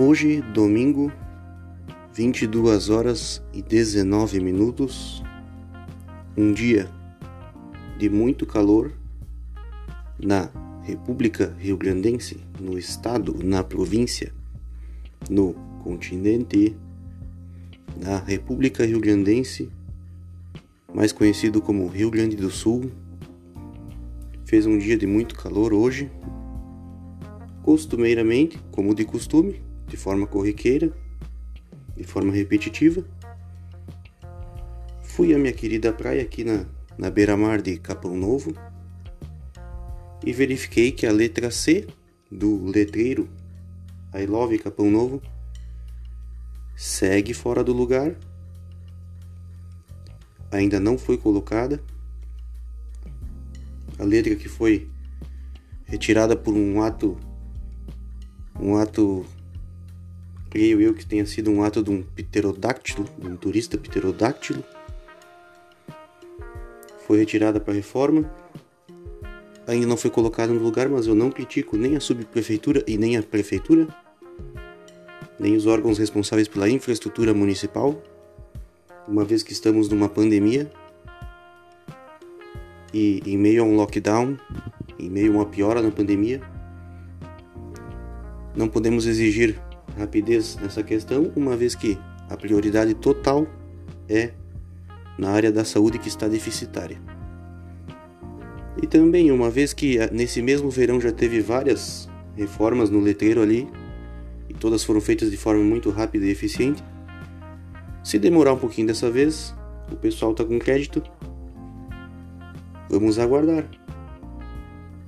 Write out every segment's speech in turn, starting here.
Hoje, domingo, 22 horas e 19 minutos, um dia de muito calor na República Rio Grandense, no estado, na província, no continente, na República Rio Grandense, mais conhecido como Rio Grande do Sul. Fez um dia de muito calor hoje, costumeiramente, como de costume, de forma corriqueira, de forma repetitiva. Fui à minha querida praia aqui na, na beira-mar de Capão Novo e verifiquei que a letra C do letreiro I Love Capão Novo segue fora do lugar, ainda não foi colocada. A letra que foi retirada por um ato um ato creio eu que tenha sido um ato de um pterodáctilo, de um turista pterodáctilo. Foi retirada para reforma. Ainda não foi colocada no lugar, mas eu não critico nem a subprefeitura e nem a prefeitura, nem os órgãos responsáveis pela infraestrutura municipal, uma vez que estamos numa pandemia e em meio a um lockdown, em meio a uma piora na pandemia, não podemos exigir rapidez nessa questão, uma vez que a prioridade total é na área da saúde que está deficitária. E também, uma vez que ah, nesse mesmo verão já teve várias reformas no letreiro ali, e todas foram feitas de forma muito rápida e eficiente, se demorar um pouquinho dessa vez, o pessoal está com crédito, vamos aguardar.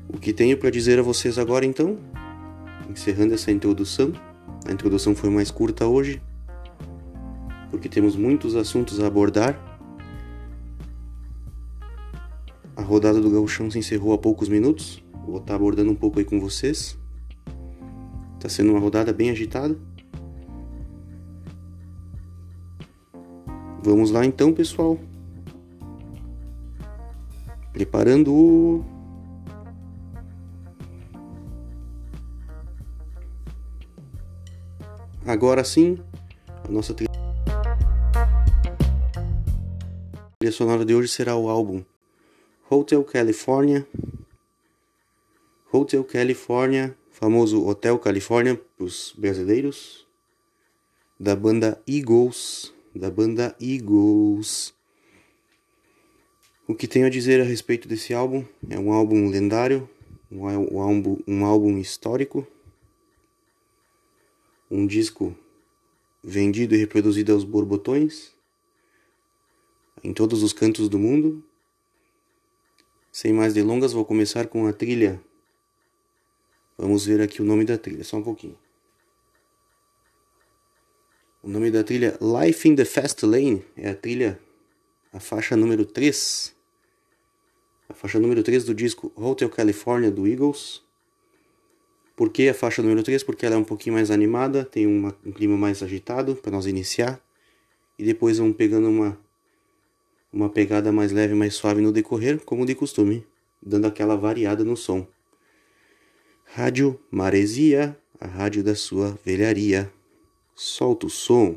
O que tenho para dizer a vocês agora então, encerrando essa introdução, a introdução foi mais curta hoje, porque temos muitos assuntos a abordar. A rodada do Gauchão se encerrou há poucos minutos. Vou estar abordando um pouco aí com vocês. Está sendo uma rodada bem agitada. Vamos lá então, pessoal. Preparando o Agora sim, a nossa trilha sonora de hoje será o álbum Hotel California. Hotel California, famoso Hotel California para os brasileiros, da banda Eagles, da banda Eagles. O que tenho a dizer a respeito desse álbum? É um álbum lendário, um álbum, um álbum histórico um disco vendido e reproduzido aos borbotões em todos os cantos do mundo. Sem mais delongas, vou começar com a trilha. Vamos ver aqui o nome da trilha, só um pouquinho. O nome da trilha Life in the Fast Lane é a trilha, a faixa número 3. A faixa número 3 do disco Hotel California do Eagles. Por que a faixa número 3? Porque ela é um pouquinho mais animada, tem um clima mais agitado para nós iniciar. E depois vamos pegando uma, uma pegada mais leve, mais suave no decorrer, como de costume, dando aquela variada no som. Rádio Maresia, a rádio da sua velharia. Solta o som.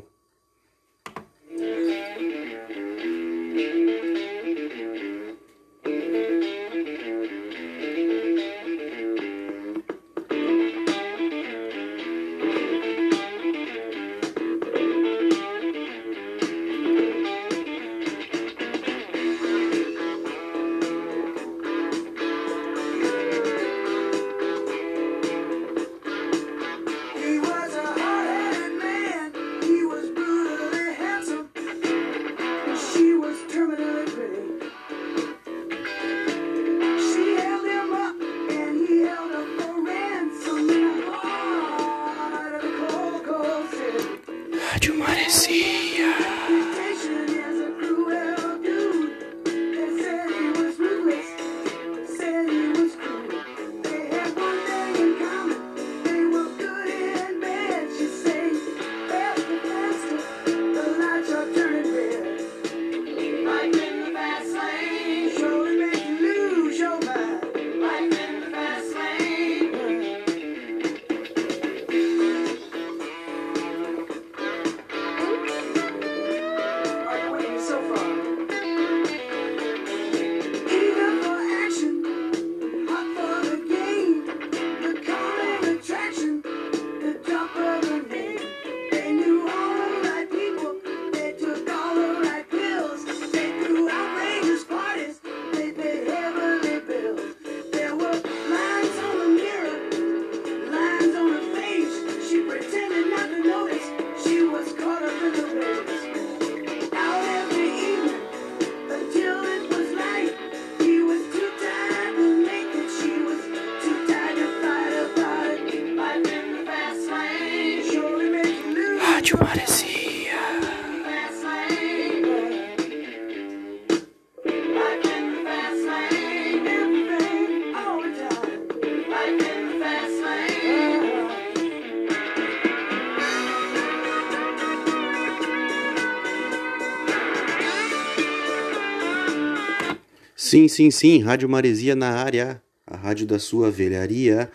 Sim, sim, sim, Rádio Maresia na área, a rádio da sua velharia.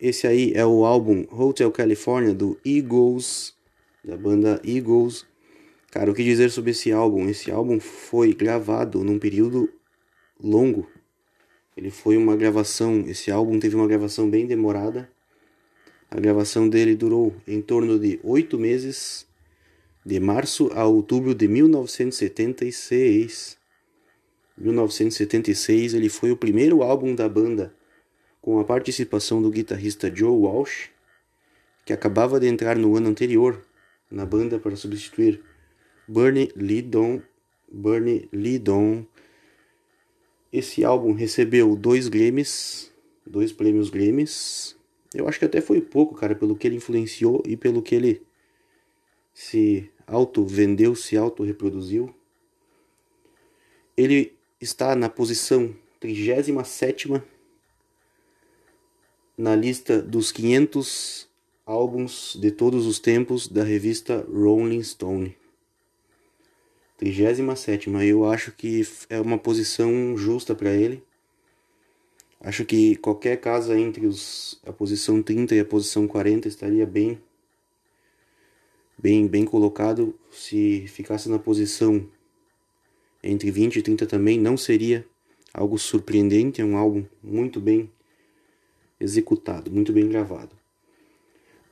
Esse aí é o álbum Hotel California do Eagles, da banda Eagles. Cara, o que dizer sobre esse álbum? Esse álbum foi gravado num período longo. Ele foi uma gravação, esse álbum teve uma gravação bem demorada. A gravação dele durou em torno de oito meses, de março a outubro de 1976. 1976 ele foi o primeiro álbum da banda com a participação do guitarrista Joe Walsh, que acabava de entrar no ano anterior na banda para substituir Bernie Lidon. Bernie Lidon. Esse álbum recebeu dois Grammys, dois prêmios Grammys. Eu acho que até foi pouco, cara, pelo que ele influenciou e pelo que ele se auto vendeu, se auto reproduziu. Ele está na posição 37 na lista dos 500 álbuns de todos os tempos da revista Rolling Stone. 37 eu acho que é uma posição justa para ele. Acho que qualquer casa entre os, a posição 30 e a posição 40 estaria bem bem bem colocado. Se ficasse na posição entre 20 e 30 também não seria algo surpreendente, é um álbum muito bem executado, muito bem gravado.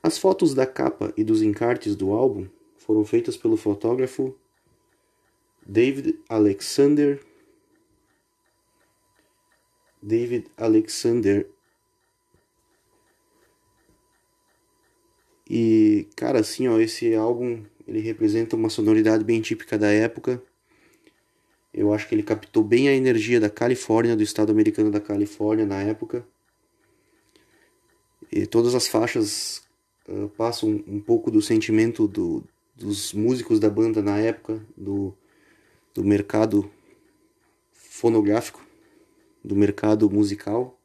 As fotos da capa e dos encartes do álbum foram feitas pelo fotógrafo David Alexander David Alexander e cara assim ó esse álbum ele representa uma sonoridade bem típica da época eu acho que ele captou bem a energia da Califórnia, do estado americano da Califórnia na época. E todas as faixas uh, passam um pouco do sentimento do, dos músicos da banda na época, do, do mercado fonográfico, do mercado musical,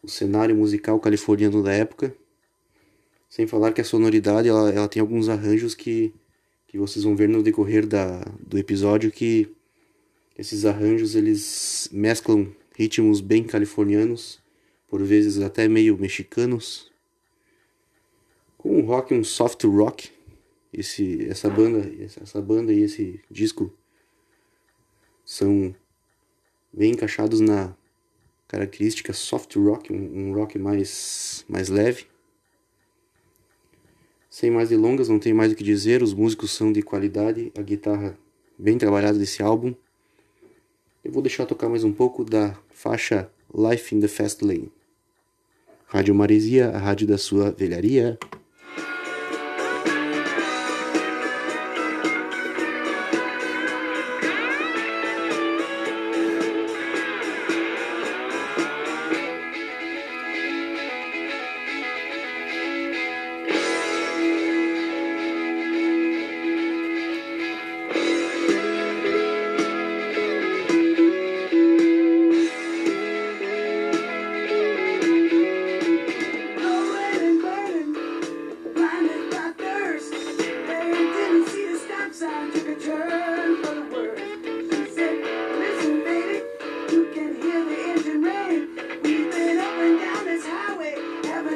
o cenário musical californiano da época. Sem falar que a sonoridade ela, ela tem alguns arranjos que, que vocês vão ver no decorrer da, do episódio que esses arranjos eles mesclam ritmos bem californianos, por vezes até meio mexicanos, com um rock, um soft rock. Esse, essa banda, essa banda e esse disco são bem encaixados na característica soft rock, um, um rock mais mais leve. Sem mais delongas, não tenho mais o que dizer. Os músicos são de qualidade, a guitarra bem trabalhada desse álbum. Eu vou deixar tocar mais um pouco da faixa Life in the Fast Lane. Rádio Maresia, a rádio da sua velharia.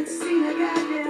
haven't seen a goddamn.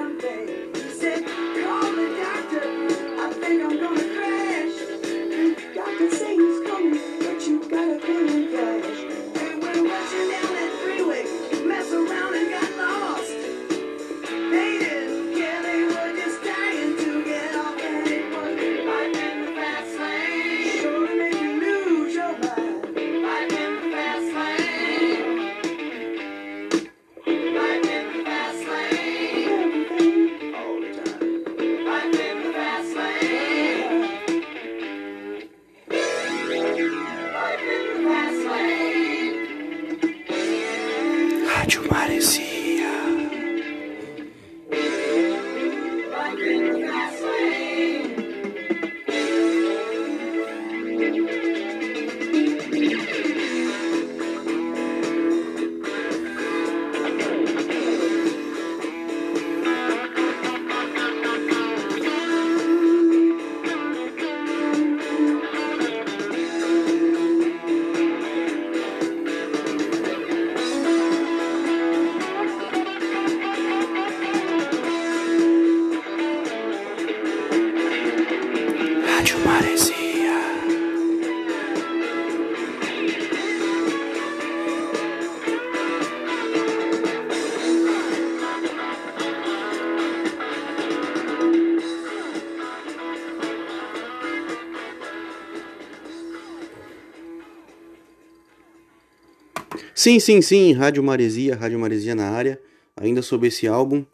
Sim, sim, sim, Rádio Maresia, Rádio Maresia na área. Ainda sobre esse álbum,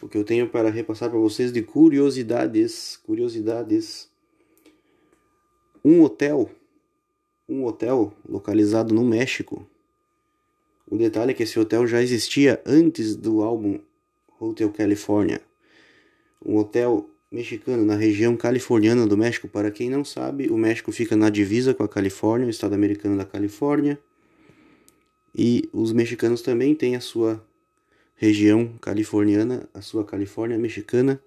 o que eu tenho para repassar para vocês de curiosidades, curiosidades. Um hotel, um hotel localizado no México. O detalhe é que esse hotel já existia antes do álbum Hotel California. Um hotel mexicano na região californiana do México. Para quem não sabe, o México fica na divisa com a Califórnia, o estado americano da Califórnia. E os mexicanos também têm a sua região californiana, a sua Califórnia mexicana.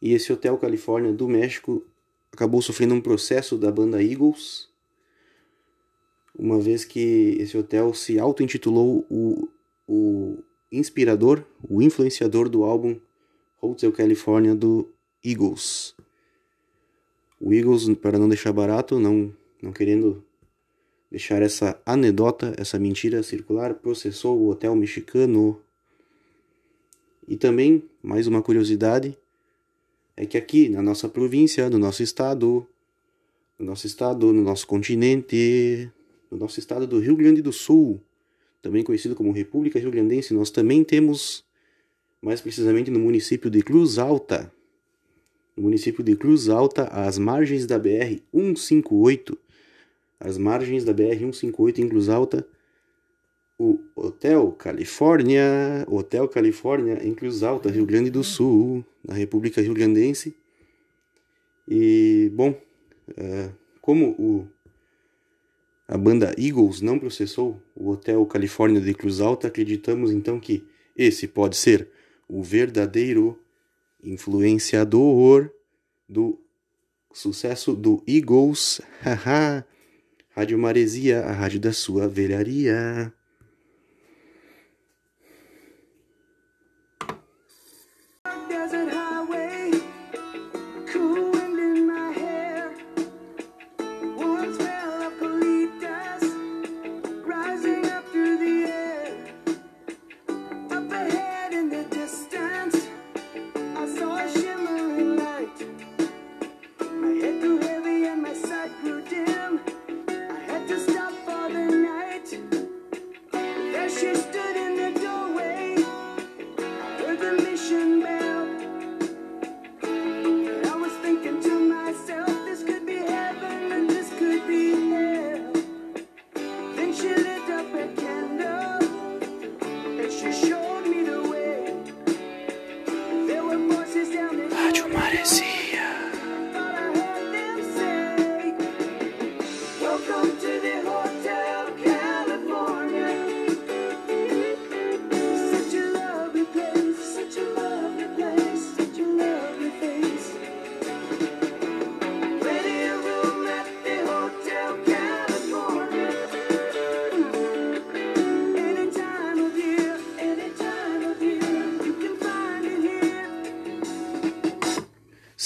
E esse Hotel Califórnia do México acabou sofrendo um processo da banda Eagles, uma vez que esse hotel se auto-intitulou o, o inspirador, o influenciador do álbum Hotel California do Eagles. O Eagles, para não deixar barato, não, não querendo deixar essa anedota, essa mentira circular, processou o hotel mexicano. E também, mais uma curiosidade, é que aqui na nossa província, no nosso estado, no nosso estado, no nosso continente, no nosso estado do Rio Grande do Sul, também conhecido como República Rio Grandense, nós também temos mais precisamente no município de Cruz Alta. No município de Cruz Alta, às margens da BR 158, às margens da BR 158 em Cruz Alta, o Hotel Califórnia, Hotel Califórnia em Cruz Alta, Rio Grande do Sul, na República Rio Grandense. E bom, é, como o a banda Eagles não processou o Hotel Califórnia de Cruz Alta, acreditamos então que esse pode ser o verdadeiro influenciador do sucesso do Eagles. Haha! Rádio Maresia, a rádio da sua velharia.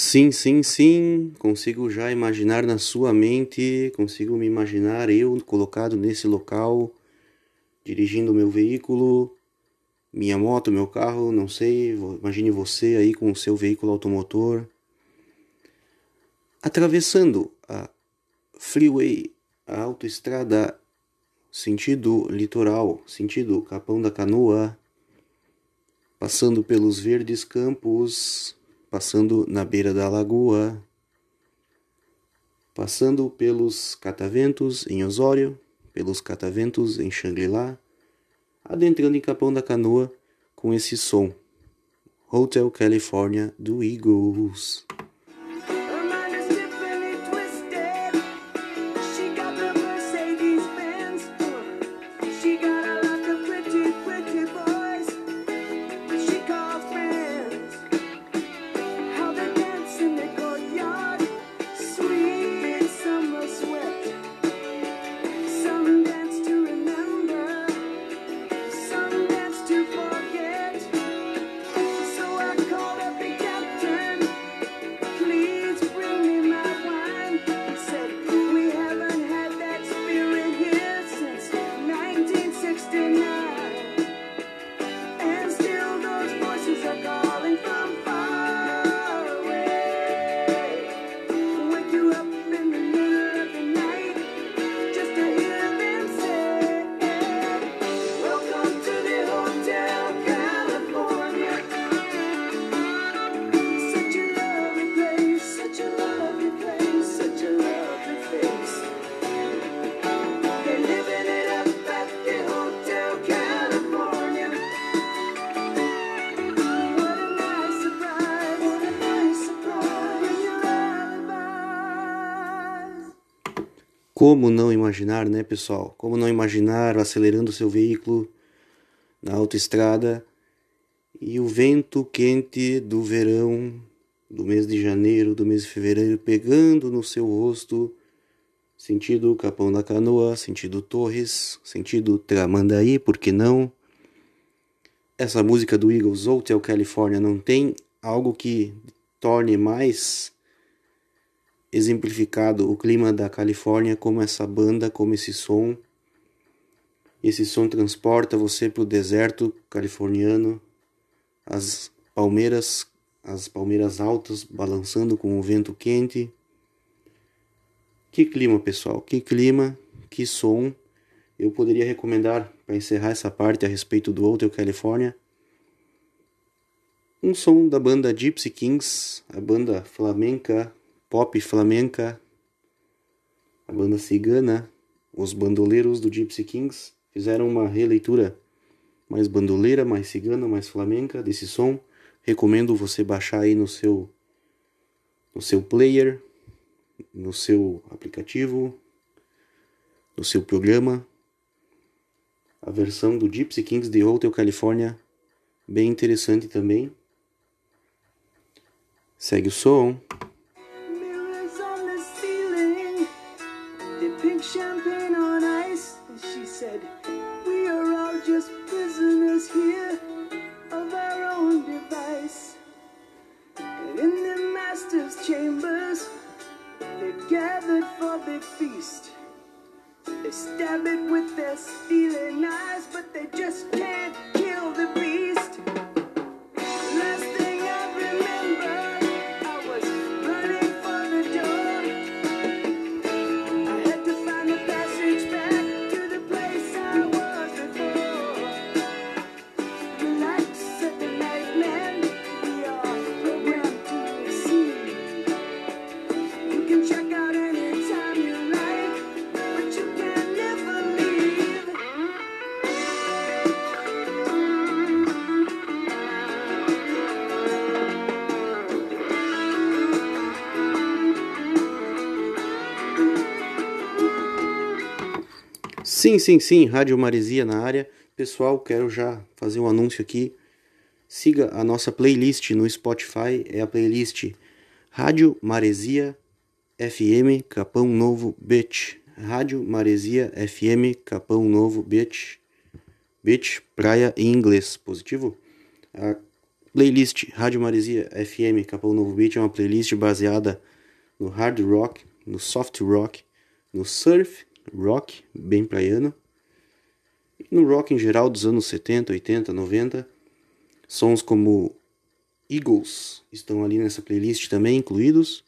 Sim, sim, sim, consigo já imaginar na sua mente, consigo me imaginar eu colocado nesse local, dirigindo meu veículo, minha moto, meu carro, não sei, imagine você aí com o seu veículo automotor, atravessando a freeway, a autoestrada, sentido litoral, sentido Capão da Canoa, passando pelos verdes campos, passando na beira da lagoa, passando pelos cataventos em Osório, pelos cataventos em Xangri-Lá, adentrando em Capão da Canoa com esse som. Hotel California do Eagles. Como não imaginar, né, pessoal? Como não imaginar acelerando seu veículo na autoestrada e o vento quente do verão, do mês de janeiro, do mês de fevereiro, pegando no seu rosto, sentido Capão da Canoa, sentido Torres, sentido Tramandaí, por que não? Essa música do Eagles, Hotel California, não tem algo que torne mais exemplificado o clima da Califórnia como essa banda, como esse som. Esse som transporta você para o deserto californiano, as palmeiras, as palmeiras altas balançando com o vento quente. Que clima, pessoal, que clima, que som. Eu poderia recomendar para encerrar essa parte a respeito do Hotel California um som da banda Gypsy Kings, a banda flamenca pop flamenca, a banda cigana, os bandoleiros do Gypsy Kings fizeram uma releitura mais bandoleira, mais cigana, mais flamenca desse som. Recomendo você baixar aí no seu no seu player, no seu aplicativo, no seu programa. A versão do Gypsy Kings de Hotel California, bem interessante também. Segue o som. Sim, sim, sim, Rádio Maresia na área. Pessoal, quero já fazer um anúncio aqui. Siga a nossa playlist no Spotify, é a playlist Rádio Maresia FM Capão Novo Beach. Rádio Maresia FM Capão Novo Beach. Beach, praia em inglês, positivo? A playlist Rádio Maresia FM Capão Novo Beach é uma playlist baseada no hard rock, no soft rock, no surf rock, bem praiano. E no rock em geral dos anos 70, 80, 90, sons como Eagles estão ali nessa playlist também incluídos.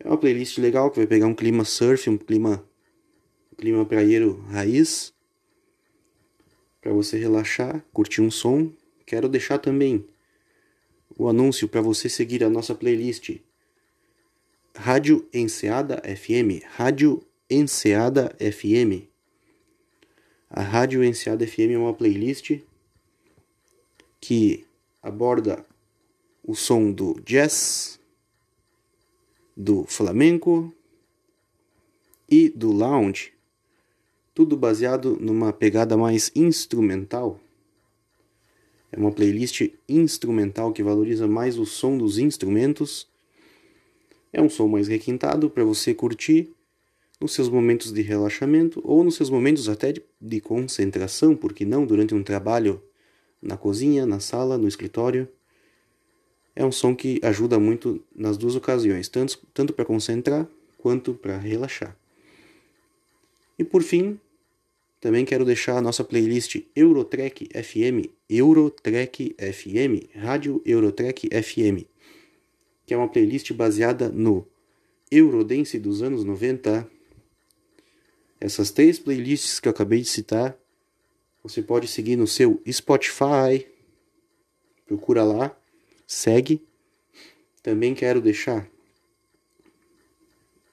É uma playlist legal que vai pegar um clima surf, um clima um clima praieiro raiz para você relaxar, curtir um som. Quero deixar também o anúncio para você seguir a nossa playlist Rádio Enseada FM, Rádio Enseada FM. A Rádio Enseada FM é uma playlist que aborda o som do jazz, do flamenco e do lounge, tudo baseado numa pegada mais instrumental. É uma playlist instrumental que valoriza mais o som dos instrumentos. É um som mais requintado para você curtir nos seus momentos de relaxamento ou nos seus momentos até de, de concentração, porque não durante um trabalho na cozinha, na sala, no escritório. É um som que ajuda muito nas duas ocasiões, tanto, tanto para concentrar quanto para relaxar. E por fim, também quero deixar a nossa playlist Eurotrek FM, Eurotrek FM, Rádio Eurotrek FM, que é uma playlist baseada no Eurodance dos anos 90, essas três playlists que eu acabei de citar, você pode seguir no seu Spotify. Procura lá, segue. Também quero deixar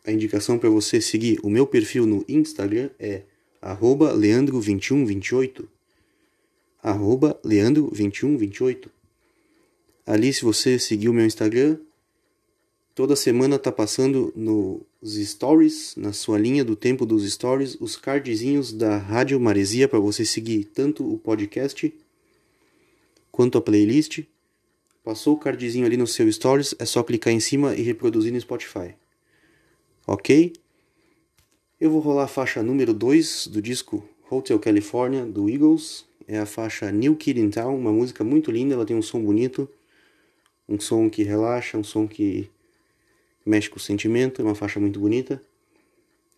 a indicação para você seguir o meu perfil no Instagram é leandro2128 leandro2128 Ali se você seguir o meu Instagram Toda semana tá passando nos stories, na sua linha do tempo dos stories, os cardzinhos da Rádio Maresia para você seguir tanto o podcast quanto a playlist. Passou o cardzinho ali no seu stories, é só clicar em cima e reproduzir no Spotify. Ok? Eu vou rolar a faixa número 2 do disco Hotel California do Eagles. É a faixa New Kid in Town, uma música muito linda, ela tem um som bonito, um som que relaxa, um som que mexe com o sentimento, é uma faixa muito bonita.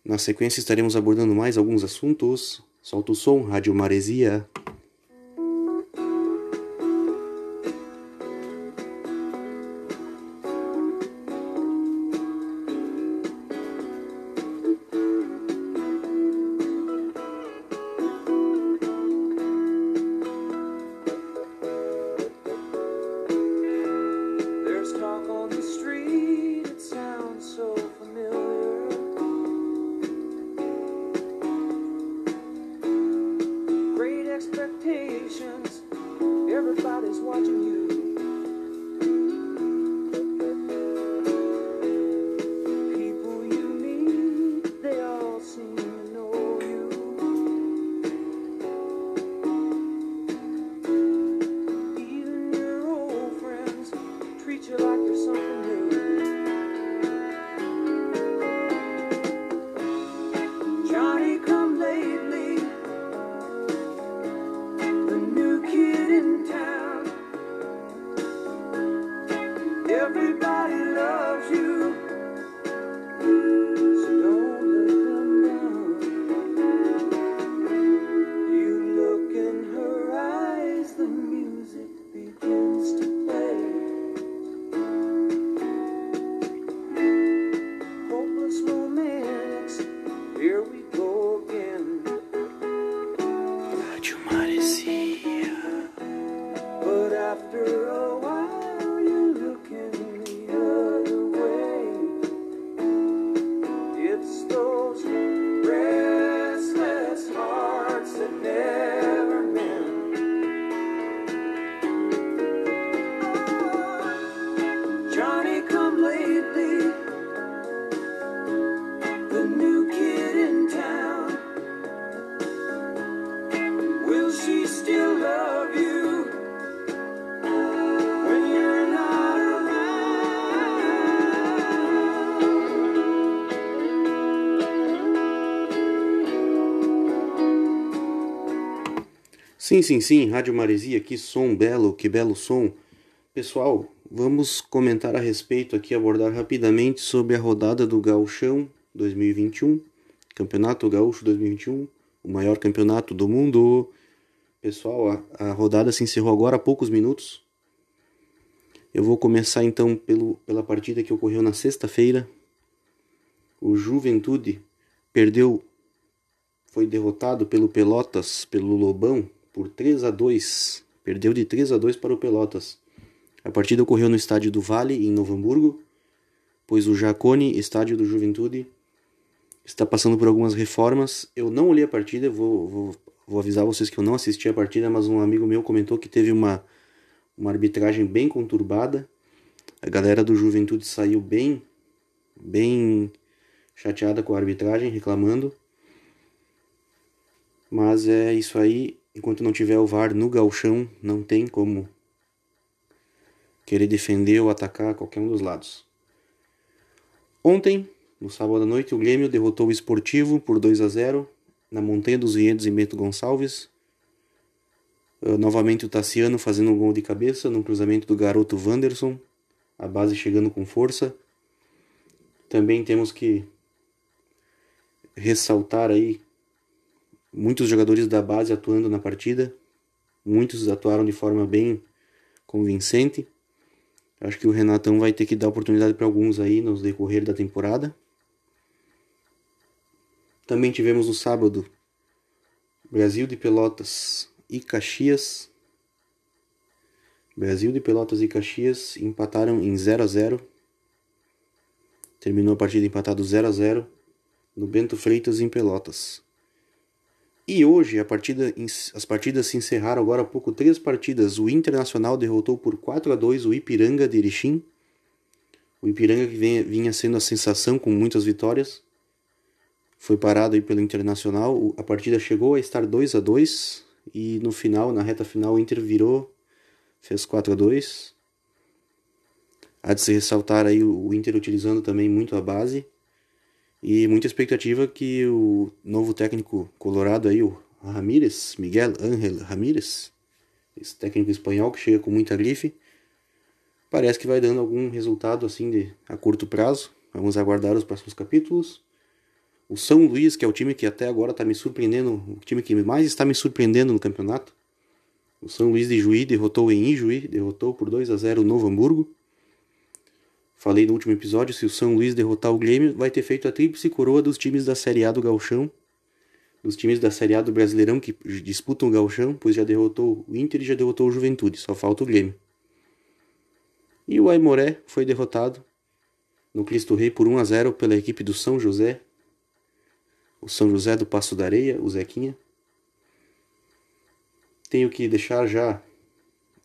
Na sequência estaremos abordando mais alguns assuntos. Solta o som, Rádio Maresia. Sim, sim, sim, Rádio Maresia, que som belo, que belo som. Pessoal, vamos comentar a respeito aqui, abordar rapidamente sobre a rodada do Gauchão 2021, Campeonato Gaúcho 2021, o maior campeonato do mundo. Pessoal, a, a rodada se encerrou agora há poucos minutos. Eu vou começar então pelo, pela partida que ocorreu na sexta-feira. O Juventude perdeu, foi derrotado pelo Pelotas, pelo Lobão, por 3 a 2. Perdeu de 3 a 2 para o Pelotas. A partida ocorreu no estádio do Vale, em Novo Hamburgo, pois o Jacone, estádio do Juventude, está passando por algumas reformas. Eu não olhei a partida, vou, vou, vou avisar vocês que eu não assisti a partida, mas um amigo meu comentou que teve uma, uma arbitragem bem conturbada. A galera do Juventude saiu bem, bem chateada com a arbitragem, reclamando. Mas é isso aí. Enquanto não tiver o VAR no galchão, não tem como querer defender ou atacar qualquer um dos lados. Ontem, no sábado à noite, o Grêmio derrotou o Esportivo por 2 a 0 na Montanha dos Vinhedos em Bento Gonçalves. Uh, novamente o Tassiano fazendo um gol de cabeça no cruzamento do garoto Wanderson, a base chegando com força. Também temos que ressaltar aí muitos jogadores da base atuando na partida, muitos atuaram de forma bem convincente. Acho que o Renatão vai ter que dar oportunidade para alguns aí no decorrer da temporada. Também tivemos no sábado Brasil de Pelotas e Caxias. Brasil de Pelotas e Caxias empataram em 0 a 0. Terminou a partida empatado 0 a 0 no Bento Freitas em Pelotas. E hoje a partida, as partidas se encerraram agora há pouco, três partidas. O Internacional derrotou por 4 a 2 o Ipiranga de Erechim. O Ipiranga que vinha sendo a sensação com muitas vitórias. Foi parado aí pelo Internacional. A partida chegou a estar 2 a 2 e no final, na reta final, o Inter virou, fez 4 a 2 Há de se ressaltar aí o Inter utilizando também muito a base e muita expectativa que o novo técnico colorado aí, o Ramírez, Miguel Ángel Ramírez, esse técnico espanhol que chega com muita grife, parece que vai dando algum resultado assim de a curto prazo. Vamos aguardar os próximos capítulos. O São Luís, que é o time que até agora está me surpreendendo, o time que mais está me surpreendendo no campeonato. O São Luís de Juí derrotou em Ijuí, derrotou por 2 a 0 o Novo Hamburgo. Falei no último episódio, se o São Luís derrotar o Grêmio, vai ter feito a tríplice coroa dos times da Série A do Galchão, dos times da Série A do Brasileirão que disputam o Galchão, pois já derrotou o Inter e já derrotou o Juventude, só falta o Grêmio. E o Aimoré foi derrotado no Cristo Rei por 1 a 0 pela equipe do São José, o São José do Passo da Areia, o Zequinha. Tenho que deixar já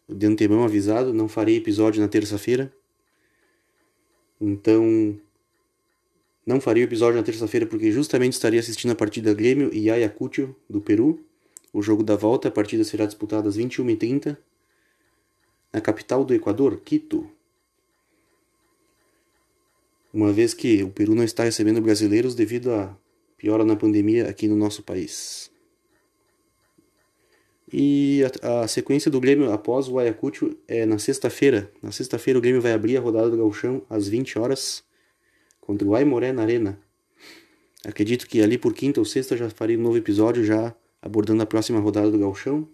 de antemão avisado, não farei episódio na terça-feira então, não faria o episódio na terça-feira porque justamente estaria assistindo a partida Grêmio e Ayacucho do Peru. O jogo da volta, a partida será disputada às 21h30 na capital do Equador, Quito. Uma vez que o Peru não está recebendo brasileiros devido à piora na pandemia aqui no nosso país. E a, a, sequência do Grêmio após o Ayacucho é na sexta-feira. Na sexta-feira o Grêmio vai abrir a rodada do Gauchão às 20 horas contra o Aimoré na Arena. Acredito que ali por quinta ou sexta já farei um novo episódio já abordando a próxima rodada do Gauchão.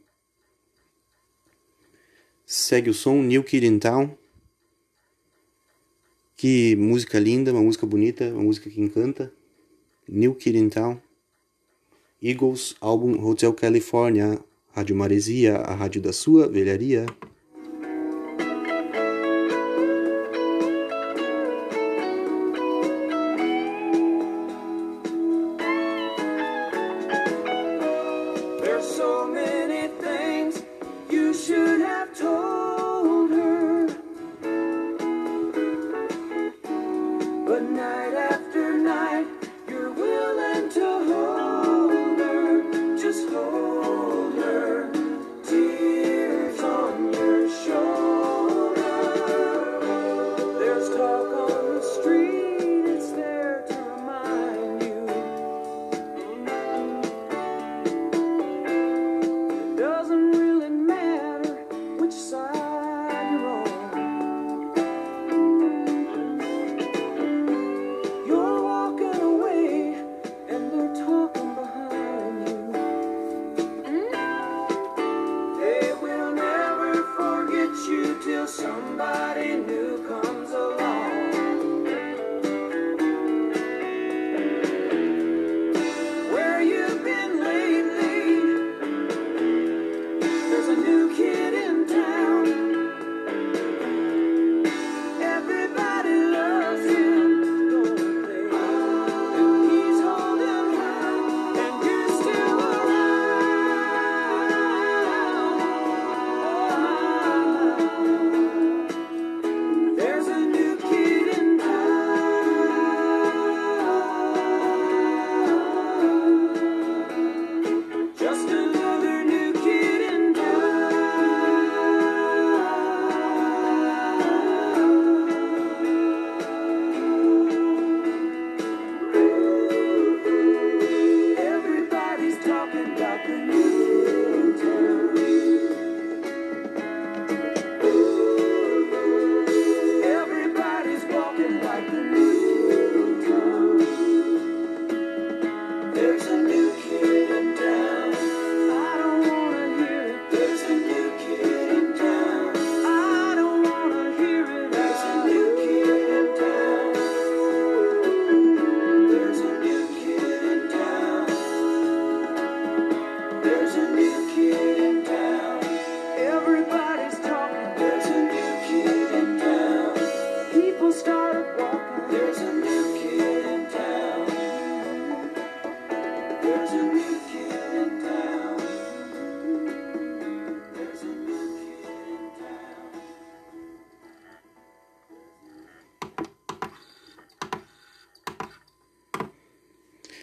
Segue o som New Kid in Town. Que música linda, uma música bonita, uma música que encanta. New Kid in Town. Eagles, álbum Hotel California, Rádio Maresia, a rádio da sua velharia. somebody new.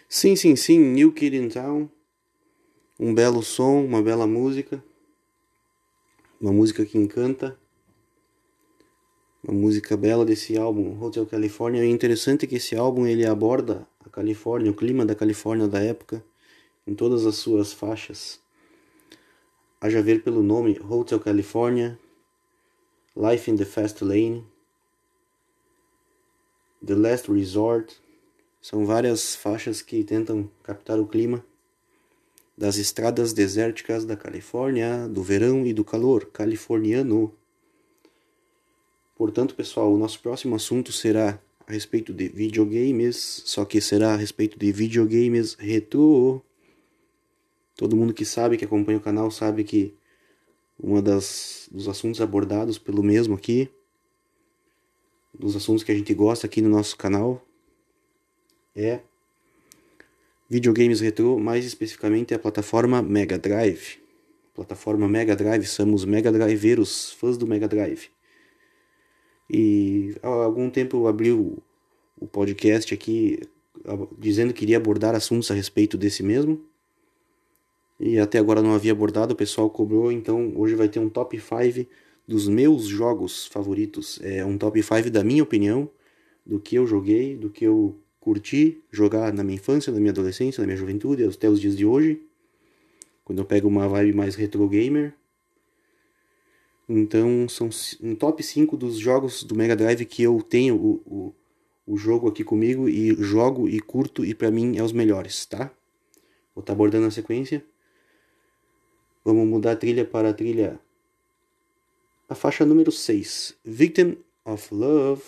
Sim, sim, sim, New Kid in Town. Um belo som, uma bela música. Uma música que encanta. Uma música bela desse álbum, Hotel California. É interessante que esse álbum ele aborda a Califórnia, o clima da Califórnia da época, em todas as suas faixas. Haja ver pelo nome Hotel California, Life in the Fast Lane, The Last Resort. São várias faixas que tentam captar o clima das estradas desérticas da Califórnia, do verão e do calor californiano. Portanto, pessoal, o nosso próximo assunto será a respeito de videogames, só que será a respeito de videogames retrô. Todo mundo que sabe, que acompanha o canal, sabe que uma das dos assuntos abordados pelo mesmo aqui, dos assuntos que a gente gosta aqui no nosso canal, é videogames retrô, mais especificamente a plataforma Mega Drive. Plataforma Mega Drive, somos Mega Driveiros, fãs do Mega Drive. E há algum tempo eu abri o, o podcast aqui dizendo que iria abordar assuntos a respeito desse mesmo. E até agora não havia abordado, o pessoal cobrou, então hoje vai ter um top 5 dos meus jogos favoritos. É um top 5 da minha opinião, do que eu joguei, do que eu curti jogar na minha infância, na minha adolescência, na minha juventude, até os dias de hoje. Quando eu pego uma vibe mais retro gamer. Então são um top 5 dos jogos do Mega Drive que eu tenho o, o, o jogo aqui comigo e jogo e curto e para mim é os melhores, tá? Vou estar tá abordando a sequência. Vamos mudar a trilha para a trilha. A faixa número 6, Victim of Love.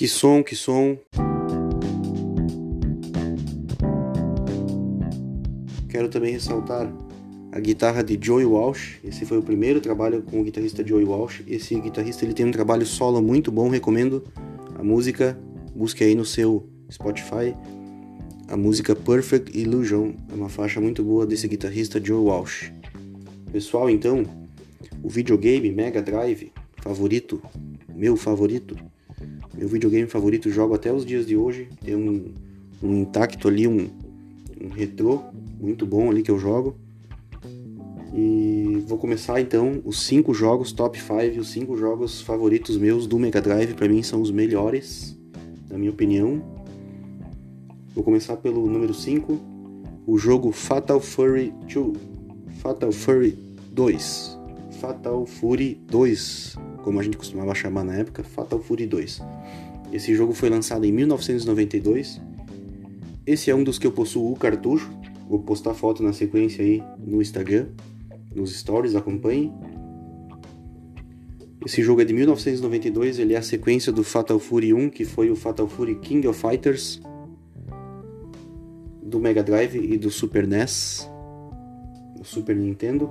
Que som, que som. Quero também ressaltar a guitarra de Joey Walsh. Esse foi o primeiro trabalho com o guitarrista Joey Walsh. Esse guitarrista ele tem um trabalho solo muito bom, recomendo a música. Busque aí no seu Spotify a música Perfect Illusion. É uma faixa muito boa desse guitarrista Joey Walsh. Pessoal, então, o videogame Mega Drive favorito, meu favorito, meu videogame favorito, jogo até os dias de hoje. Tem um, um intacto ali, um, um retrô muito bom ali que eu jogo. E vou começar então os cinco jogos top 5, os cinco jogos favoritos meus do Mega Drive, para mim são os melhores, na minha opinião. Vou começar pelo número 5, o jogo Fatal Fury 2. Fatal Fury 2. Fatal Fury 2, como a gente costumava chamar na época, Fatal Fury 2. Esse jogo foi lançado em 1992. Esse é um dos que eu possuo o cartucho. Vou postar foto na sequência aí no Instagram, nos stories, acompanhe. Esse jogo é de 1992, ele é a sequência do Fatal Fury 1, que foi o Fatal Fury King of Fighters do Mega Drive e do Super NES, do Super Nintendo.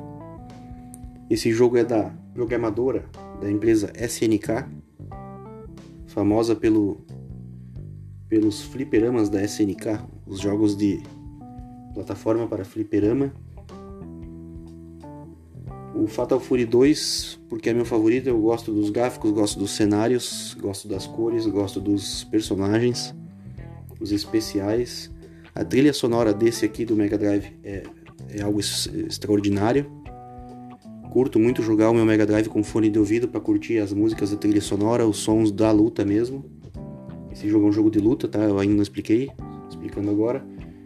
Esse jogo é da programadora da empresa SNK, famosa pelo pelos fliperamas da SNK, os jogos de plataforma para fliperama. O Fatal Fury 2, porque é meu favorito, eu gosto dos gráficos, gosto dos cenários, gosto das cores, gosto dos personagens, os especiais. A trilha sonora desse aqui do Mega Drive é, é algo extraordinário. Curto muito jogar o meu Mega Drive com fone de ouvido para curtir as músicas da trilha sonora, os sons da luta mesmo. Esse jogo é um jogo de luta, tá? Eu ainda não expliquei, explicando agora.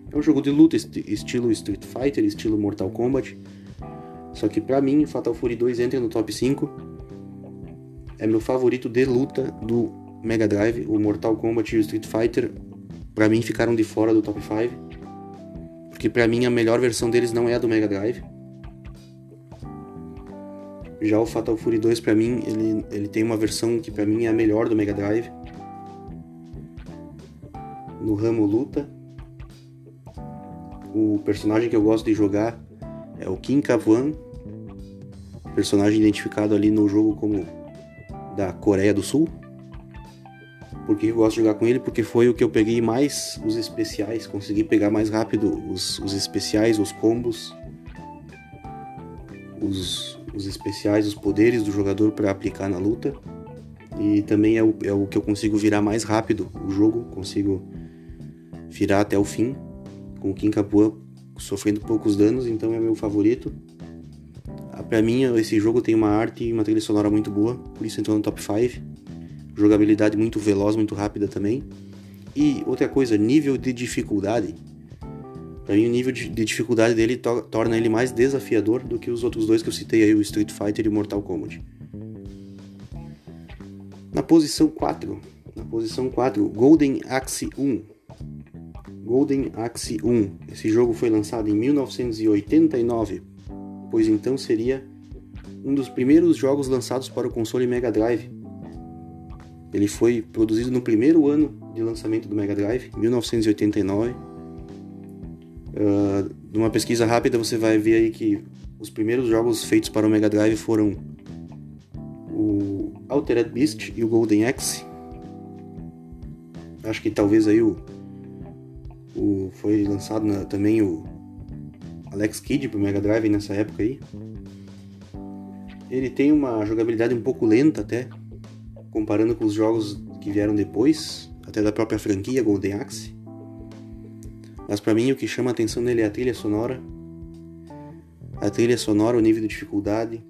É um jogo de luta estilo Street Fighter, estilo Mortal Kombat. Só que pra mim, Fatal Fury 2 entra no top 5. É meu favorito de luta do Mega Drive. O Mortal Kombat e o Street Fighter, pra mim, ficaram de fora do top 5. Porque pra mim a melhor versão deles não é a do Mega Drive. Já o Fatal Fury 2, pra mim, ele, ele tem uma versão que pra mim é a melhor do Mega Drive. No ramo luta. O personagem que eu gosto de jogar é o Kim Kavan, personagem identificado ali no jogo como da Coreia do Sul. Por que eu gosto de jogar com ele? Porque foi o que eu peguei mais os especiais, consegui pegar mais rápido os, os especiais, os combos, os, os especiais, os poderes do jogador para aplicar na luta. E também é o, é o que eu consigo virar mais rápido o jogo, consigo virar até o fim com o Kim Capua sofrendo poucos danos, então é meu favorito. Ah, para mim, esse jogo tem uma arte e uma trilha sonora muito boa, por isso entrou no top 5. Jogabilidade muito veloz, muito rápida também. E outra coisa, nível de dificuldade. Para mim, o nível de dificuldade dele to torna ele mais desafiador do que os outros dois que eu citei aí, o Street Fighter e o Mortal Kombat. Na posição 4, na posição 4, Golden Axe 1. Golden Axe 1. Esse jogo foi lançado em 1989, pois então seria um dos primeiros jogos lançados para o console Mega Drive. Ele foi produzido no primeiro ano de lançamento do Mega Drive, 1989 Uh, numa pesquisa rápida você vai ver aí que os primeiros jogos feitos para o Mega Drive foram o Altered Beast e o Golden Axe. Acho que talvez aí o, o foi lançado na, também o Alex Kidd para o Mega Drive nessa época aí. Ele tem uma jogabilidade um pouco lenta até, comparando com os jogos que vieram depois, até da própria franquia Golden Axe. Mas para mim o que chama a atenção nele é a trilha sonora. A trilha sonora, o nível de dificuldade,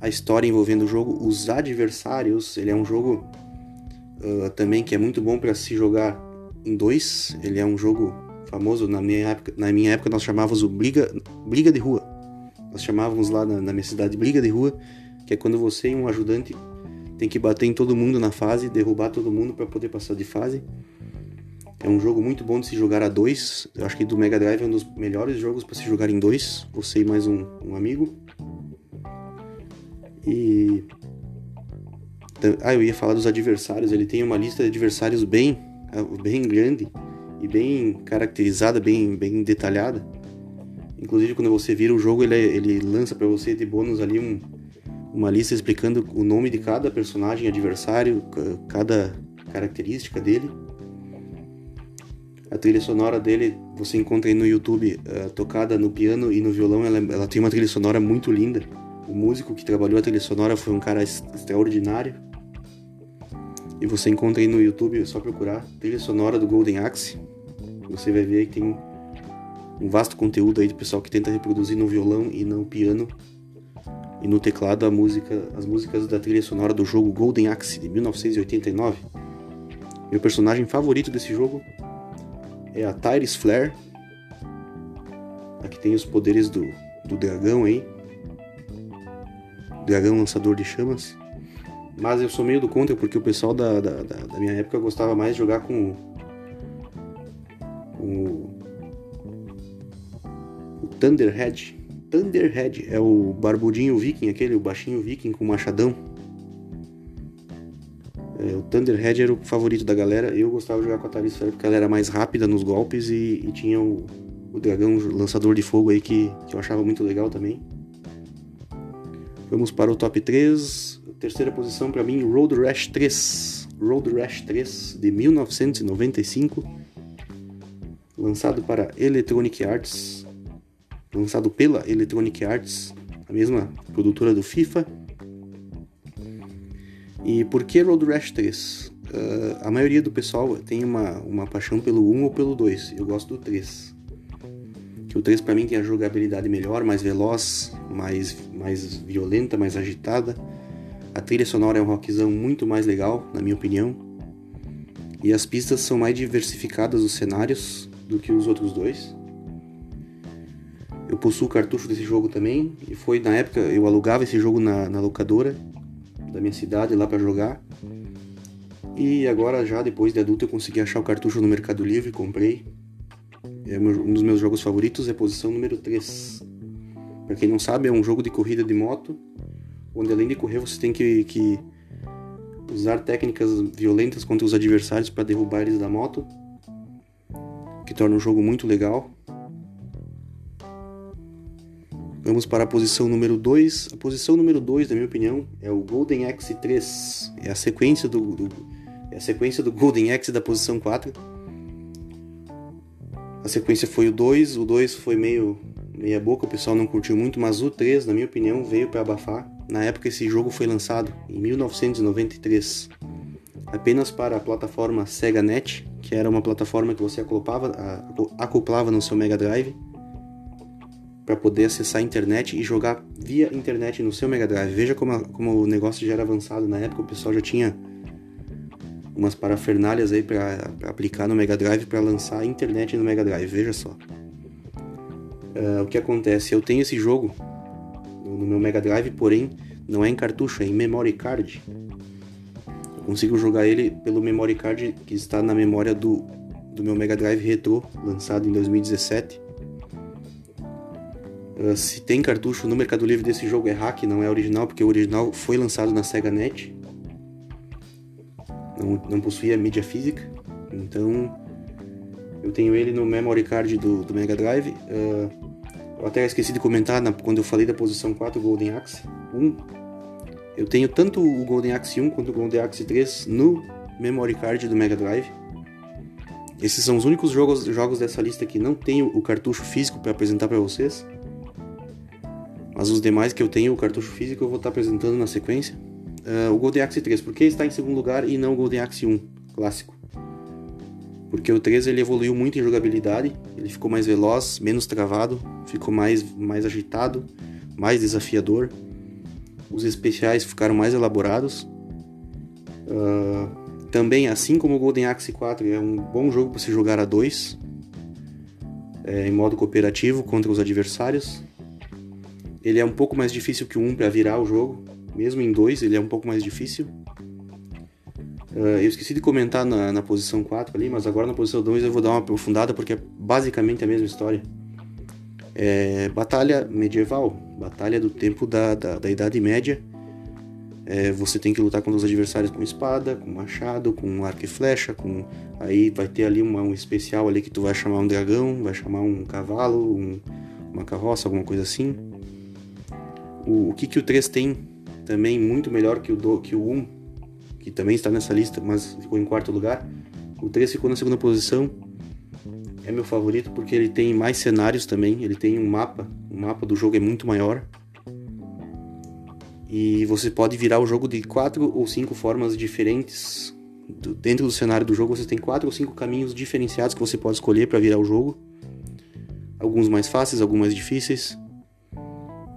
a história envolvendo o jogo, os adversários. Ele é um jogo uh, também que é muito bom para se jogar em dois. Ele é um jogo famoso na minha época. Na minha época nós chamávamos o briga, briga de rua. Nós chamávamos lá na, na minha cidade briga de rua, que é quando você e um ajudante tem que bater em todo mundo na fase, derrubar todo mundo para poder passar de fase. É um jogo muito bom de se jogar a dois. Eu acho que do Mega Drive é um dos melhores jogos para se jogar em dois. Você e mais um, um amigo. E. Ah, eu ia falar dos adversários. Ele tem uma lista de adversários bem, bem grande e bem caracterizada, bem, bem detalhada. Inclusive, quando você vira o jogo, ele, ele lança para você de bônus ali um, uma lista explicando o nome de cada personagem adversário, cada característica dele. A trilha sonora dele você encontra aí no YouTube, uh, tocada no piano e no violão. Ela, ela, tem uma trilha sonora muito linda. O músico que trabalhou a trilha sonora foi um cara extraordinário. E você encontra aí no YouTube, é só procurar trilha sonora do Golden Axe. Você vai ver que tem um vasto conteúdo aí do pessoal que tenta reproduzir no violão e no piano e no teclado a música, as músicas da trilha sonora do jogo Golden Axe de 1989. Meu personagem favorito desse jogo é a Tyrus Flare. Aqui tem os poderes do, do dragão aí. Dragão lançador de chamas. Mas eu sou meio do contra porque o pessoal da, da, da, da minha época gostava mais de jogar com, com o, o Thunderhead. Thunderhead é o barbudinho viking, aquele, o baixinho viking com machadão. É, o Thunderhead era o favorito da galera. Eu gostava de jogar com a Thalys porque ela era mais rápida nos golpes e, e tinha o, o, dragão lançador de fogo aí que, que, eu achava muito legal também. Vamos para o top 3. Terceira posição para mim, Road Rash 3. Road Rash 3 de 1995, lançado para Electronic Arts, lançado pela Electronic Arts, a mesma produtora do FIFA. E por que Road Rash 3? Uh, a maioria do pessoal tem uma, uma paixão pelo 1 ou pelo 2. Eu gosto do 3. Que o 3 para mim tem a jogabilidade melhor, mais veloz, mais, mais violenta, mais agitada. A trilha sonora é um rockzão muito mais legal, na minha opinião. E as pistas são mais diversificadas os cenários do que os outros dois. Eu possuo o cartucho desse jogo também, e foi na época eu alugava esse jogo na, na locadora da minha cidade lá para jogar. E agora já depois de adulto eu consegui achar o cartucho no Mercado Livre, comprei. É um dos meus jogos favoritos é a posição número 3. Para quem não sabe, é um jogo de corrida de moto, onde além de correr você tem que, que usar técnicas violentas contra os adversários para derrubar eles da moto, que torna o jogo muito legal. Vamos para a posição número 2. A posição número 2, na minha opinião, é o Golden Axe 3. É a sequência do, do é a sequência do Golden Axe da posição 4. A sequência foi o 2, o 2 foi meio meia boca, o pessoal não curtiu muito, mas o 3, na minha opinião, veio para abafar. Na época esse jogo foi lançado em 1993, apenas para a plataforma Sega Net, que era uma plataforma que você acoplava, acoplava no seu Mega Drive para poder acessar a internet e jogar via internet no seu Mega Drive. Veja como, a, como o negócio já era avançado na época, o pessoal já tinha umas parafernálias aí para aplicar no Mega Drive para lançar a internet no Mega Drive, veja só. Uh, o que acontece? Eu tenho esse jogo no, meu Mega Drive, porém não é em cartucho, é em memory card. Eu consigo jogar ele pelo memory card que está na memória do, do meu Mega Drive Retro, lançado em 2017. Ah, se tem cartucho no Mercado Livre desse jogo é hack, não é original, porque o original foi lançado na Sega Net não, não possuía mídia física, então eu tenho ele no memory card do, do Mega Drive. Uh, eu até esqueci de comentar na, quando eu falei da posição 4 Golden Axe 1. Eu tenho tanto o Golden Axe 1 quanto o Golden Axe 3 no memory card do Mega Drive. Esses são os únicos jogos, jogos dessa lista que não tenho o cartucho físico para apresentar para vocês. Mas os demais que eu tenho o cartucho físico eu vou estar apresentando na sequência uh, o Golden Axe 3. Por que está em segundo lugar e não o Golden Axe 1 clássico? Porque o 3 ele evoluiu muito em jogabilidade, ele ficou mais veloz, menos travado, ficou mais, mais agitado, mais desafiador. Os especiais ficaram mais elaborados. Uh, também, assim como o Golden Axe 4, é um bom jogo para se jogar a dois, é, em modo cooperativo contra os adversários. Ele é um pouco mais difícil que o 1 para virar o jogo, mesmo em 2 ele é um pouco mais difícil. Uh, eu esqueci de comentar na, na posição 4 ali, mas agora na posição 2 eu vou dar uma aprofundada porque é basicamente a mesma história. É, batalha medieval, batalha do tempo da, da, da Idade Média. É, você tem que lutar contra os adversários com espada, com machado, com arco e flecha, com aí vai ter ali uma, um especial ali que tu vai chamar um dragão, vai chamar um cavalo, um, uma carroça, alguma coisa assim. O, o que que o 3 tem também muito melhor que o, do, que o 1, que também está nessa lista, mas ficou em quarto lugar. O 3 ficou na segunda posição. É meu favorito porque ele tem mais cenários também, ele tem um mapa, o mapa do jogo é muito maior. E você pode virar o jogo de quatro ou cinco formas diferentes. Dentro do cenário do jogo você tem quatro ou cinco caminhos diferenciados que você pode escolher para virar o jogo. Alguns mais fáceis, alguns mais difíceis.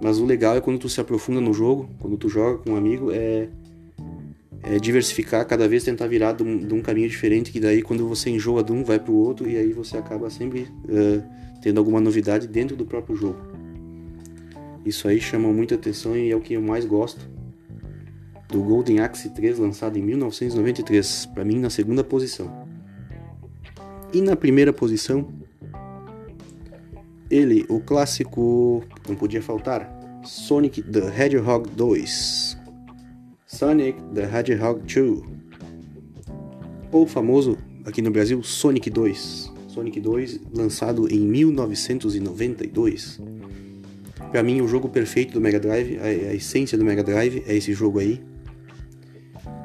Mas o legal é quando tu se aprofunda no jogo, quando tu joga com um amigo, é, é diversificar, cada vez tentar virar de um, de um, caminho diferente, que daí quando você enjoa de um, vai pro outro, e aí você acaba sempre uh, tendo alguma novidade dentro do próprio jogo. Isso aí chama muita atenção e é o que eu mais gosto do Golden Axe 3 lançado em 1993, para mim na segunda posição. E na primeira posição, ele, o clássico, não podia faltar, Sonic the Hedgehog 2, Sonic the Hedgehog 2, ou famoso aqui no Brasil Sonic 2. Sonic 2 lançado em 1992. Para mim, o jogo perfeito do Mega Drive, a, a essência do Mega Drive é esse jogo aí.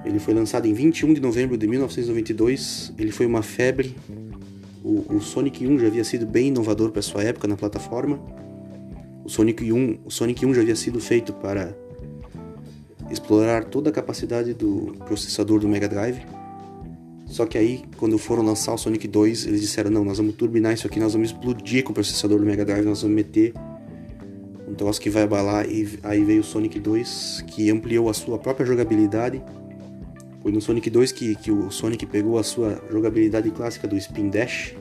Ele foi lançado em 21 de novembro de 1992. Ele foi uma febre. O, o Sonic 1 já havia sido bem inovador para sua época na plataforma. O Sonic 1, o Sonic 1 já havia sido feito para explorar toda a capacidade do processador do Mega Drive. Só que aí, quando foram lançar o Sonic 2, eles disseram: não, nós vamos turbinar isso aqui, nós vamos explodir com o processador do Mega Drive, nós vamos meter um troço que vai abalar. E aí veio o Sonic 2, que ampliou a sua própria jogabilidade. Foi no Sonic 2 que, que o Sonic pegou a sua jogabilidade clássica do Spin Dash,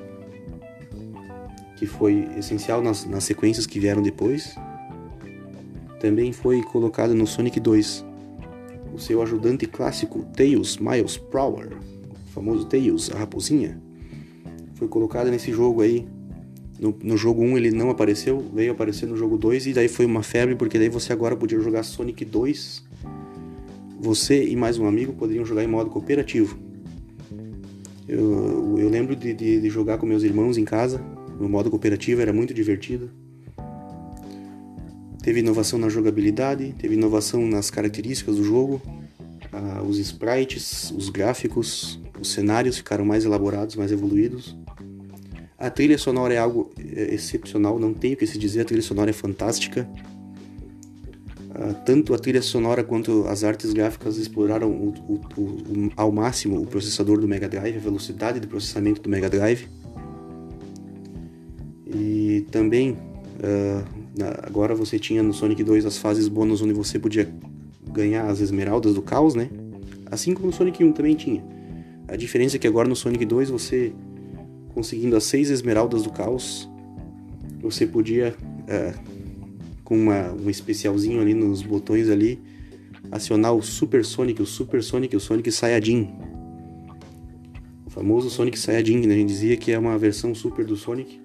que foi essencial nas, nas sequências que vieram depois. Também foi colocado no Sonic 2 o seu ajudante clássico Tails Miles Prower, o famoso Tails, a raposinha. Foi colocado nesse jogo aí. No, no jogo 1 ele não apareceu, veio aparecer no jogo 2 e daí foi uma febre porque daí você agora podia jogar Sonic 2. Você e mais um amigo poderiam jogar em modo cooperativo. Eu, eu lembro de, de, de jogar com meus irmãos em casa, no modo cooperativo, era muito divertido. Teve inovação na jogabilidade, teve inovação nas características do jogo, ah, os sprites, os gráficos, os cenários ficaram mais elaborados, mais evoluídos. A trilha sonora é algo é, excepcional, não tenho o que se dizer, a trilha sonora é fantástica. Ah, tanto a trilha sonora quanto as artes gráficas exploraram o, o, o, ao máximo o processador do Mega Drive, a velocidade de processamento do Mega Drive. E também uh, Agora você tinha no Sonic 2 as fases bônus onde você podia ganhar as esmeraldas do caos, né? Assim como no Sonic 1 também tinha. A diferença é que agora no Sonic 2 você, conseguindo as seis esmeraldas do caos, você podia, é, com uma, um especialzinho ali nos botões ali, acionar o Super Sonic, o Super Sonic, o Sonic Saiyajin. O famoso Sonic Saiyajin, né? A gente dizia que é uma versão super do Sonic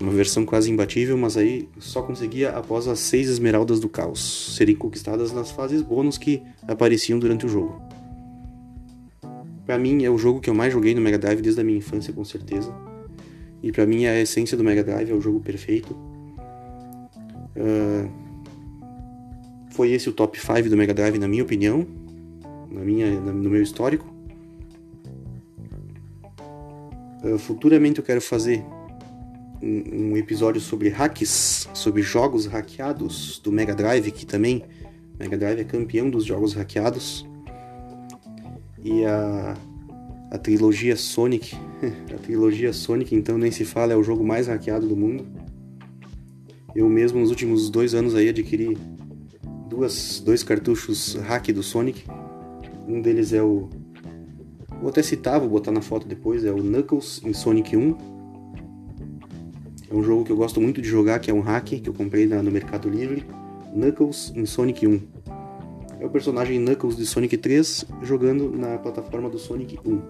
uma versão quase imbatível, mas aí só conseguia após as seis esmeraldas do caos serem conquistadas nas fases bônus que apareciam durante o jogo. Para mim é o jogo que eu mais joguei no Mega Drive desde a minha infância, com certeza. E para mim a essência do Mega Drive é o jogo perfeito. Foi esse o top 5 do Mega Drive, na minha opinião, na minha, no meu histórico. Uh, futuramente eu quero fazer um, episódio sobre hacks, sobre jogos hackeados do Mega Drive, que também Mega Drive é campeão dos jogos hackeados. E a, a trilogia Sonic, a trilogia Sonic então nem se fala, é o jogo mais hackeado do mundo. Eu mesmo nos últimos dois anos aí adquiri duas, dois cartuchos hack do Sonic. Um deles é o. Vou até citar, vou botar na foto depois, é o Knuckles em Sonic 1 é um jogo que eu gosto muito de jogar, que é um hack que eu comprei na, no Mercado Livre. Knuckles em Sonic 1. É o personagem Knuckles de Sonic 3 jogando na plataforma do Sonic 1.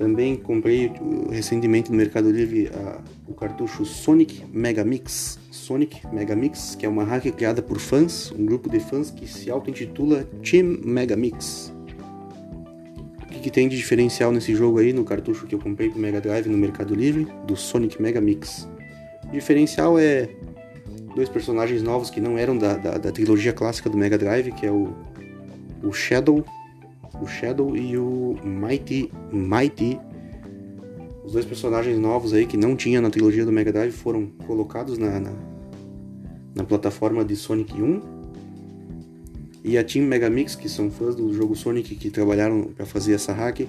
Também comprei recentemente no Mercado Livre a, o cartucho Sonic Mega Mix. Sonic Mega Mix, que é uma hack criada por fãs, um grupo de fãs que se auto-intitula Team Mega Mix que, tem de diferencial nesse jogo aí, no cartucho que eu comprei pro Mega Drive no Mercado Livre, do Sonic Mega Mix? O diferencial é dois personagens novos que não eram da, da, da trilogia clássica do Mega Drive, que é o, o Shadow, o Shadow e o Mighty Mighty. Os dois personagens novos aí que não tinha na trilogia do Mega Drive foram colocados na, na, na plataforma de Sonic 1 e a Team Megamix, que são fãs do jogo Sonic que trabalharam para fazer essa hack,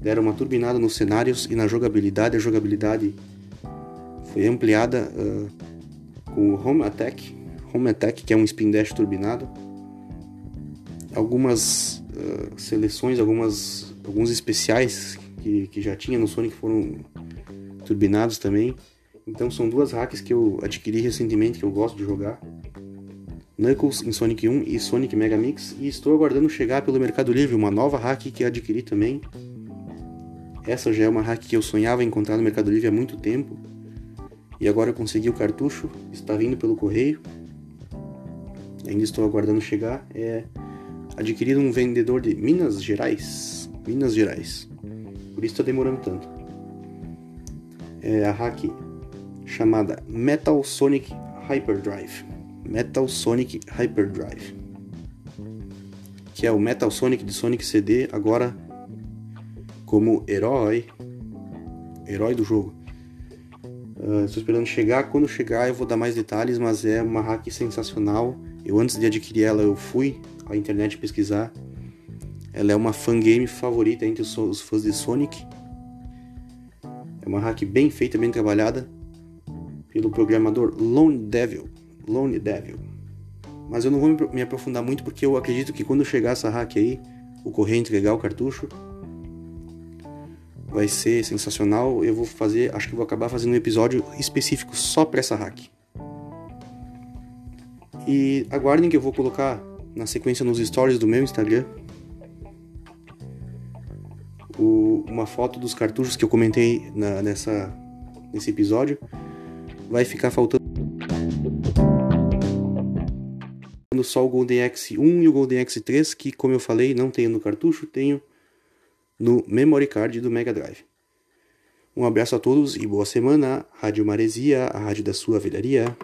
deram uma turbinada nos cenários e na jogabilidade. A jogabilidade foi ampliada uh, com o Home Attack, Home Attack que é um spin dash turbinado. Algumas uh, seleções, algumas, alguns especiais que, que já tinha no Sonic foram turbinados também. Então são duas hacks que eu adquiri recentemente que eu gosto de jogar. Knuckles em Sonic 1 e Sonic Mega Mix e estou aguardando chegar pelo Mercado Livre uma nova hack que adquiri também. Essa já é uma hack que eu sonhava encontrar no Mercado Livre há muito tempo e agora eu consegui o cartucho, está vindo pelo correio. Ainda estou aguardando chegar. É adquirido um vendedor de Minas Gerais, Minas Gerais. Por isso está demorando tanto. É a hack chamada Metal Sonic Hyperdrive. Metal Sonic Hyperdrive. que é o Metal Sonic de Sonic CD, agora como herói, herói do jogo. Uh, estou esperando chegar. Quando chegar, eu vou dar mais detalhes, mas é uma hack sensacional. Eu antes de adquirir ela, eu fui à internet pesquisar. Ela é uma fangame favorita entre os, fãs de Sonic. É uma hack bem feita, bem trabalhada pelo programador Lone Devil. Lone Devil. Mas eu não vou me aprofundar muito porque eu acredito que quando chegar essa hack aí, o correio entregar o cartucho, vai ser sensacional. Eu vou fazer, acho que vou acabar fazendo um episódio específico só para essa hack. E aguardem que eu vou colocar na sequência nos stories do meu Instagram o, uma foto dos cartuchos que eu comentei na, nessa, nesse episódio. Vai ficar faltando só o Golden X1 e o Golden X3, que como eu falei, não tenho no cartucho, tenho no memory card do Mega Drive. Um abraço a todos e boa semana. Rádio Maresia, a rádio da sua velharia.